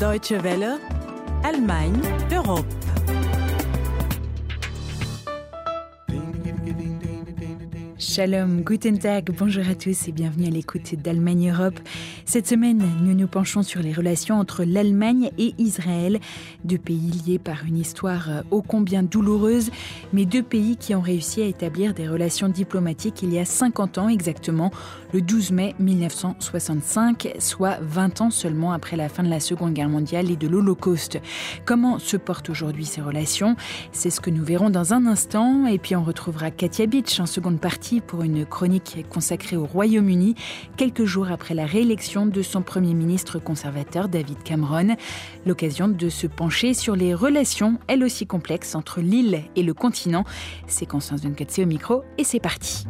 Deutsche Welle, Allemagne, Europe. Shalom, Guten Tag, bonjour à tous et bienvenue à l'écoute d'Allemagne Europe. Cette semaine, nous nous penchons sur les relations entre l'Allemagne et Israël, deux pays liés par une histoire euh, ô combien douloureuse, mais deux pays qui ont réussi à établir des relations diplomatiques il y a 50 ans exactement, le 12 mai 1965, soit 20 ans seulement après la fin de la Seconde Guerre mondiale et de l'Holocauste. Comment se portent aujourd'hui ces relations? C'est ce que nous verrons dans un instant et puis on retrouvera Katia Beach en seconde partie pour une chronique consacrée au Royaume-Uni, quelques jours après la réélection de son Premier ministre conservateur David Cameron. L'occasion de se pencher sur les relations, elles aussi complexes, entre l'île et le continent. Constance Dunkatse au micro et c'est parti.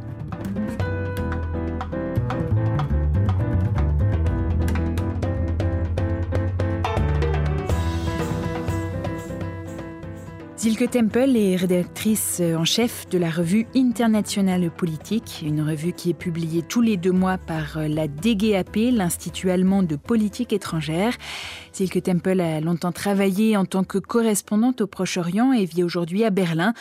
Zilke Temple est rédactrice en chef de la revue Internationale Politique, une revue qui est publiée tous les deux mois par la DGAP, l'Institut allemand de politique étrangère. Zilke Temple a longtemps travaillé en tant que correspondante au Proche-Orient et vit aujourd'hui à Berlin.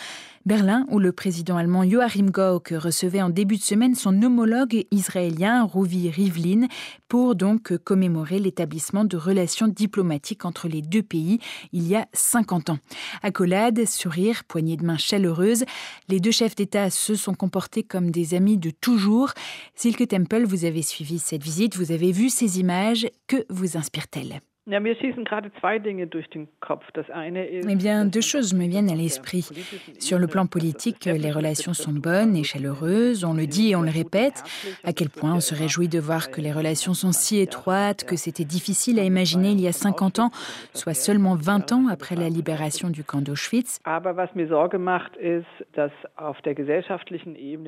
Berlin, où le président allemand Joachim Gauck recevait en début de semaine son homologue israélien Rouvi Rivlin pour donc commémorer l'établissement de relations diplomatiques entre les deux pays il y a 50 ans. Accolade, sourire, poignée de main chaleureuse, les deux chefs d'État se sont comportés comme des amis de toujours. Silke Temple, vous avez suivi cette visite, vous avez vu ces images, que vous inspire-t-elle? Eh bien, deux choses me viennent à l'esprit. Sur le plan politique, les relations sont bonnes et chaleureuses, on le dit et on le répète. À quel point on se réjouit de voir que les relations sont si étroites, que c'était difficile à imaginer il y a 50 ans, soit seulement 20 ans après la libération du camp d'Auschwitz.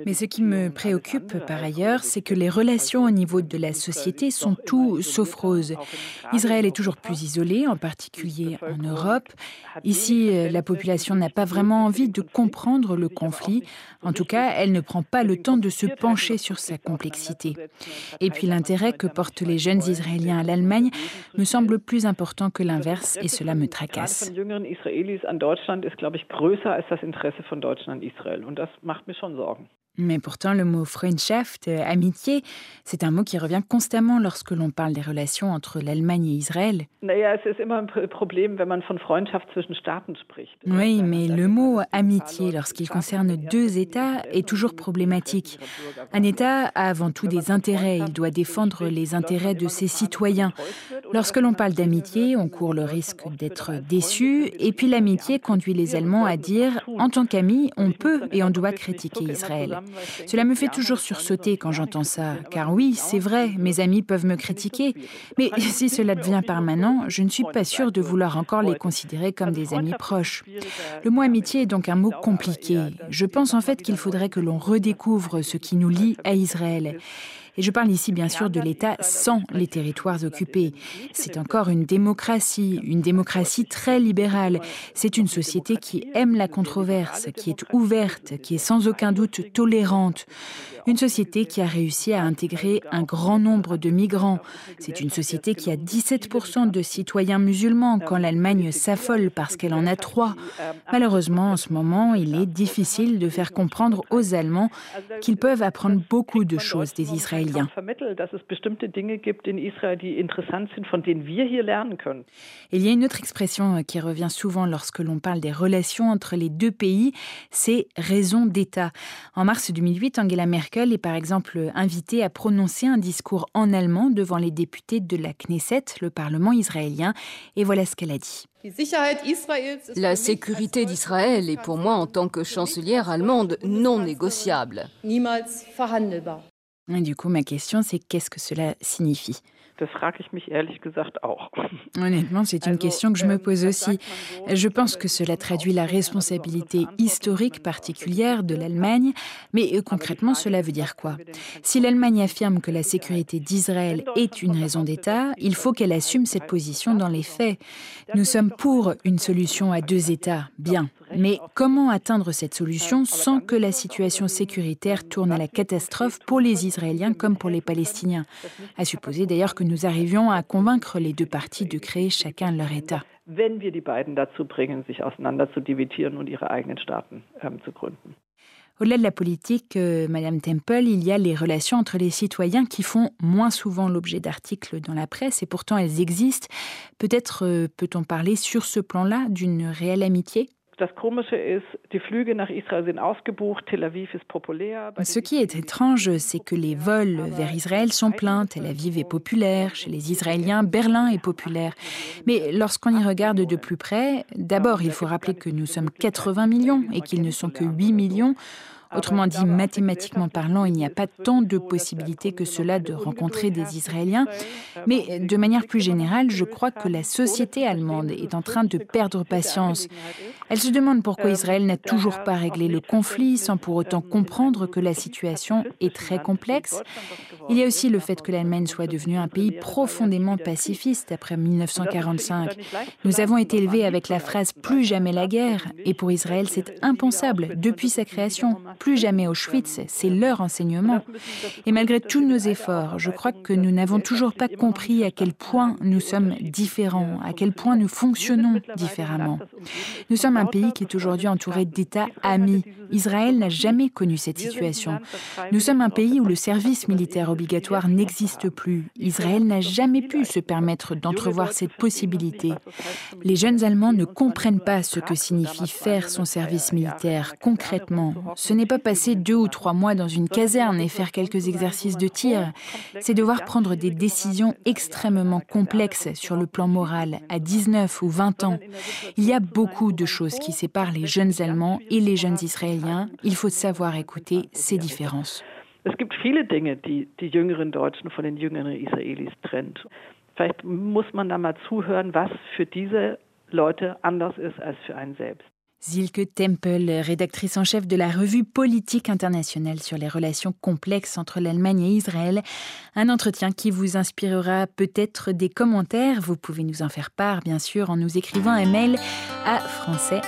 Mais ce qui me préoccupe par ailleurs, c'est que les relations au niveau de la société sont tout sauf roses. Israël est toujours plus isolé, en particulier en Europe. Ici, la population n'a pas vraiment envie de comprendre le conflit. En tout cas, elle ne prend pas le temps de se pencher sur sa complexité. Et puis l'intérêt que portent les jeunes Israéliens à l'Allemagne me semble plus important que l'inverse et cela me tracasse. Mais pourtant, le mot Freundschaft, euh, amitié, c'est un mot qui revient constamment lorsque l'on parle des relations entre l'Allemagne et Israël. Oui, mais le mot amitié, lorsqu'il concerne deux États, est toujours problématique. Un État a avant tout des intérêts, il doit défendre les intérêts de ses citoyens. Lorsque l'on parle d'amitié, on court le risque d'être déçu, et puis l'amitié conduit les Allemands à dire, en tant qu'amis, on peut et on doit critiquer Israël. Cela me fait toujours sursauter quand j'entends ça, car oui, c'est vrai, mes amis peuvent me critiquer, mais si cela devient permanent, je ne suis pas sûre de vouloir encore les considérer comme des amis proches. Le mot amitié est donc un mot compliqué. Je pense en fait qu'il faudrait que l'on redécouvre ce qui nous lie à Israël. Et je parle ici bien sûr de l'État sans les territoires occupés. C'est encore une démocratie, une démocratie très libérale. C'est une société qui aime la controverse, qui est ouverte, qui est sans aucun doute tolérante. Une société qui a réussi à intégrer un grand nombre de migrants. C'est une société qui a 17% de citoyens musulmans quand l'Allemagne s'affole parce qu'elle en a trois. Malheureusement, en ce moment, il est difficile de faire comprendre aux Allemands qu'ils peuvent apprendre beaucoup de choses des Israéliens. Vermittelt, dass es bestimmte Dinge gibt in Israel, die interessant sind, von denen wir hier lernen können. Il y a une autre expression euh, qui revient souvent lorsque l'on parle des relations entre les deux pays, c'est raison d'État. En mars 2008, Angela Merkel est par exemple invitée à prononcer un discours en allemand devant les députés de la Knesset, le Parlement israélien, et voilà ce qu'elle a dit. La sécurité d'Israël est pour moi, en tant que chancelière allemande, non négociable. Et du coup, ma question, c'est qu'est-ce que cela signifie? Honnêtement, c'est une question que je me pose aussi. Je pense que cela traduit la responsabilité historique particulière de l'Allemagne, mais euh, concrètement, cela veut dire quoi? Si l'Allemagne affirme que la sécurité d'Israël est une raison d'État, il faut qu'elle assume cette position dans les faits. Nous sommes pour une solution à deux États, bien. Mais comment atteindre cette solution sans que la situation sécuritaire tourne à la catastrophe pour les Israéliens comme pour les Palestiniens? À supposer d'ailleurs que nous arrivions à convaincre les deux parties de créer chacun leur État. Au-delà de la politique, euh, Madame Temple, il y a les relations entre les citoyens qui font moins souvent l'objet d'articles dans la presse et pourtant elles existent. Peut-être euh, peut-on parler sur ce plan-là d'une réelle amitié? Ce qui est étrange, c'est que les vols vers Israël sont pleins. Tel Aviv est populaire. Chez les Israéliens, Berlin est populaire. Mais lorsqu'on y regarde de plus près, d'abord, il faut rappeler que nous sommes 80 millions et qu'ils ne sont que 8 millions. Autrement dit, mathématiquement parlant, il n'y a pas tant de possibilités que cela de rencontrer des Israéliens. Mais de manière plus générale, je crois que la société allemande est en train de perdre patience. Elle se demande pourquoi Israël n'a toujours pas réglé le conflit sans pour autant comprendre que la situation est très complexe. Il y a aussi le fait que l'Allemagne soit devenue un pays profondément pacifiste après 1945. Nous avons été élevés avec la phrase plus jamais la guerre et pour Israël c'est impensable. depuis sa création plus jamais Auschwitz, c'est leur enseignement. Et malgré tous nos efforts, je crois que nous n'avons toujours pas compris à quel point nous sommes différents, à quel point nous fonctionnons différemment. Nous sommes un pays qui est aujourd'hui entouré d'États amis. Israël n'a jamais connu cette situation. Nous sommes un pays où le service militaire obligatoire n'existe plus. Israël n'a jamais pu se permettre d'entrevoir cette possibilité. Les jeunes Allemands ne comprennent pas ce que signifie faire son service militaire concrètement. Ce n'est pas passer deux ou trois mois dans une caserne et faire quelques exercices de tir, c'est devoir prendre des décisions extrêmement complexes sur le plan moral à 19 ou 20 ans. Il y a beaucoup de choses qui séparent les jeunes Allemands et les jeunes Israéliens. Il faut savoir écouter ces différences. Es gibt viele Dinge, die die jüngeren Deutschen von den jüngeren Israelis trennt. Vielleicht muss man da mal zuhören, was für diese Leute anders ist als für einen selbst. Zilke Temple, rédactrice en chef de la revue Politique internationale sur les relations complexes entre l'Allemagne et Israël. Un entretien qui vous inspirera peut-être des commentaires. Vous pouvez nous en faire part, bien sûr, en nous écrivant un mail à français.dw.de.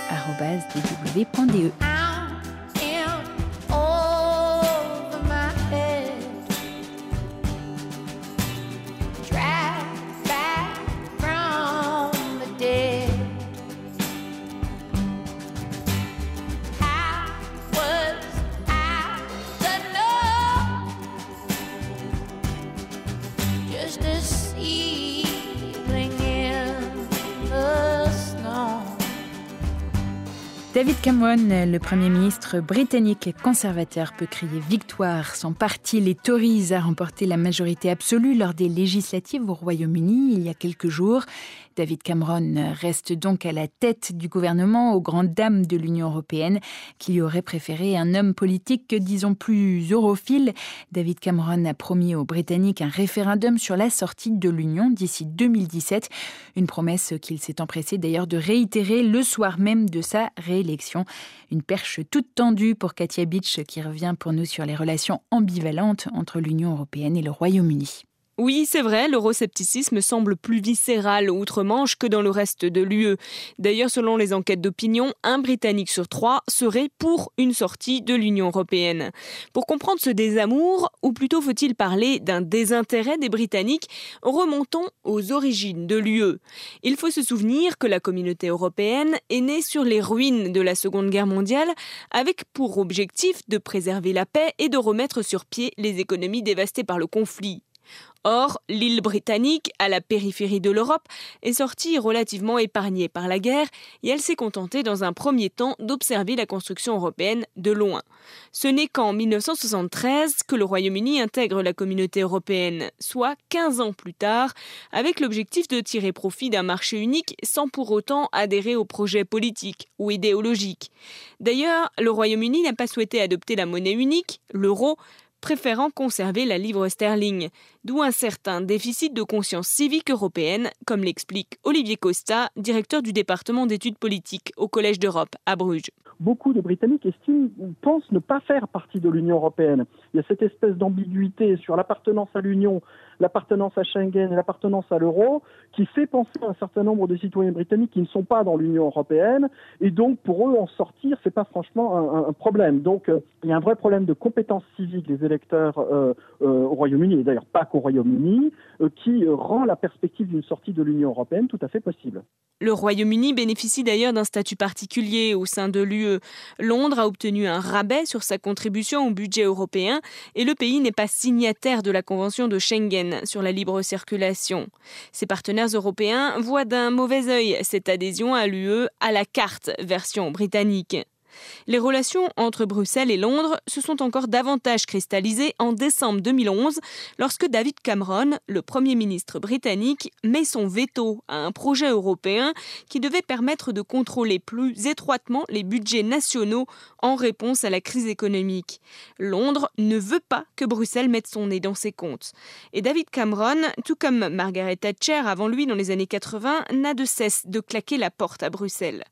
David Cameron, le Premier ministre britannique conservateur, peut crier victoire. Son parti, les Tories, a remporté la majorité absolue lors des législatives au Royaume-Uni il y a quelques jours. David Cameron reste donc à la tête du gouvernement aux grandes dames de l'Union européenne qui aurait préféré un homme politique, disons plus europhile. David Cameron a promis aux Britanniques un référendum sur la sortie de l'Union d'ici 2017, une promesse qu'il s'est empressé d'ailleurs de réitérer le soir même de sa réélection. Une perche toute tendue pour Katia Beach qui revient pour nous sur les relations ambivalentes entre l'Union européenne et le Royaume-Uni. Oui, c'est vrai, l'euroscepticisme semble plus viscéral outre-Manche que dans le reste de l'UE. D'ailleurs, selon les enquêtes d'opinion, un Britannique sur trois serait pour une sortie de l'Union européenne. Pour comprendre ce désamour, ou plutôt faut-il parler d'un désintérêt des Britanniques, remontons aux origines de l'UE. Il faut se souvenir que la communauté européenne est née sur les ruines de la Seconde Guerre mondiale, avec pour objectif de préserver la paix et de remettre sur pied les économies dévastées par le conflit. Or, l'île britannique, à la périphérie de l'Europe, est sortie relativement épargnée par la guerre et elle s'est contentée dans un premier temps d'observer la construction européenne de loin. Ce n'est qu'en 1973 que le Royaume-Uni intègre la communauté européenne, soit 15 ans plus tard, avec l'objectif de tirer profit d'un marché unique sans pour autant adhérer au projet politique ou idéologique. D'ailleurs, le Royaume-Uni n'a pas souhaité adopter la monnaie unique, l'euro, préférant conserver la livre sterling. d'où un certain déficit de conscience civique européenne, comme l'explique Olivier Costa, directeur du département d'études politiques au Collège d'Europe à Bruges beaucoup de Britanniques estiment ou pensent ne pas faire partie de l'Union européenne. Il y a cette espèce d'ambiguïté sur l'appartenance à l'Union, l'appartenance à Schengen et l'appartenance à l'euro qui fait penser à un certain nombre de citoyens britanniques qui ne sont pas dans l'Union européenne et donc pour eux en sortir c'est pas franchement un, problème. Donc euh, il y a un vrai problème de compétence civique des électeurs euh, euh, au Royaume-Uni et d'ailleurs pas qu'au Royaume-Uni qui rend la perspective d'une sortie de l'Union européenne tout à fait possible. Le Royaume-Uni bénéficie d'ailleurs d'un statut particulier au sein de l'UE. Londres a obtenu un rabais sur sa contribution au budget européen et le pays n'est pas signataire de la Convention de Schengen sur la libre circulation. Ses partenaires européens voient d'un mauvais œil cette adhésion à l'UE à la carte version britannique. Les relations entre Bruxelles et Londres se sont encore davantage cristallisées en décembre 2011 lorsque David Cameron, le Premier ministre britannique, met son veto à un projet européen qui devait permettre de contrôler plus étroitement les budgets nationaux en réponse à la crise économique. Londres ne veut pas que Bruxelles mette son nez dans ses comptes. Et David Cameron, tout comme Margaret Thatcher avant lui dans les années 80, n'a de cesse de claquer la porte à Bruxelles.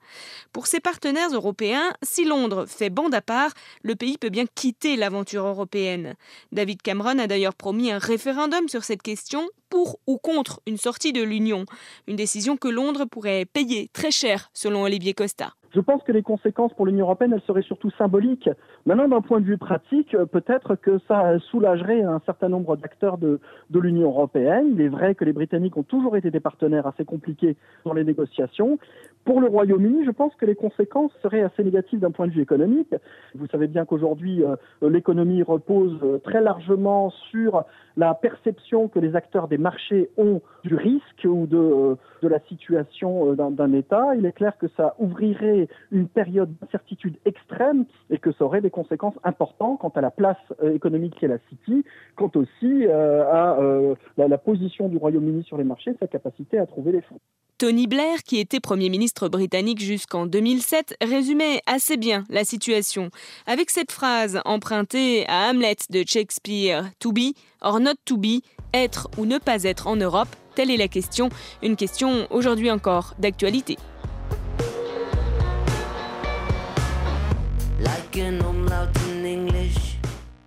Pour ses partenaires européens, si Londres fait bande à part, le pays peut bien quitter l'aventure européenne. David Cameron a d'ailleurs promis un référendum sur cette question pour ou contre une sortie de l'Union, une décision que Londres pourrait payer très cher selon Olivier Costa. Je pense que les conséquences pour l'Union européenne, seraient surtout symboliques. Maintenant, d'un point de vue pratique, euh, peut-être que ça soulagerait un certain nombre d'acteurs de, l'Union européenne. Il est vrai que les Britanniques ont toujours été des partenaires assez compliqués dans les négociations. Pour le Royaume-Uni, je pense que les conséquences seraient assez négatives d'un point de vue économique. Vous savez bien qu'aujourd'hui, euh, l'économie repose euh, très largement sur la perception que les acteurs des marchés ont du risque ou de, de la situation d'un État. Il est clair que ça ouvrirait une période d'incertitude extrême et que ça aurait des conséquences importantes quant à la place euh, économique qu'est la City, quant aussi euh, à euh, la, position du Royaume-Uni sur les marchés, sa capacité à trouver les fonds. Tony Blair, qui était Premier ministre britannique jusqu'en 2007, résumait assez bien la situation avec cette phrase empruntée à Hamlet de Shakespeare To be or not to be, être ou ne pas être en Europe, telle est la question, une question aujourd'hui encore d'actualité.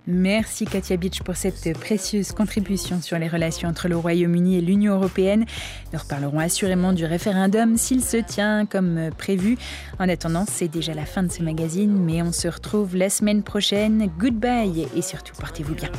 Merci Katia Beach pour cette précieuse contribution sur les relations entre le Royaume-Uni et l'Union européenne. Nous reparlerons assurément du référendum s'il se tient comme prévu. En attendant, c'est déjà la fin de ce magazine, mais on se retrouve la semaine prochaine. Goodbye et surtout portez-vous bien.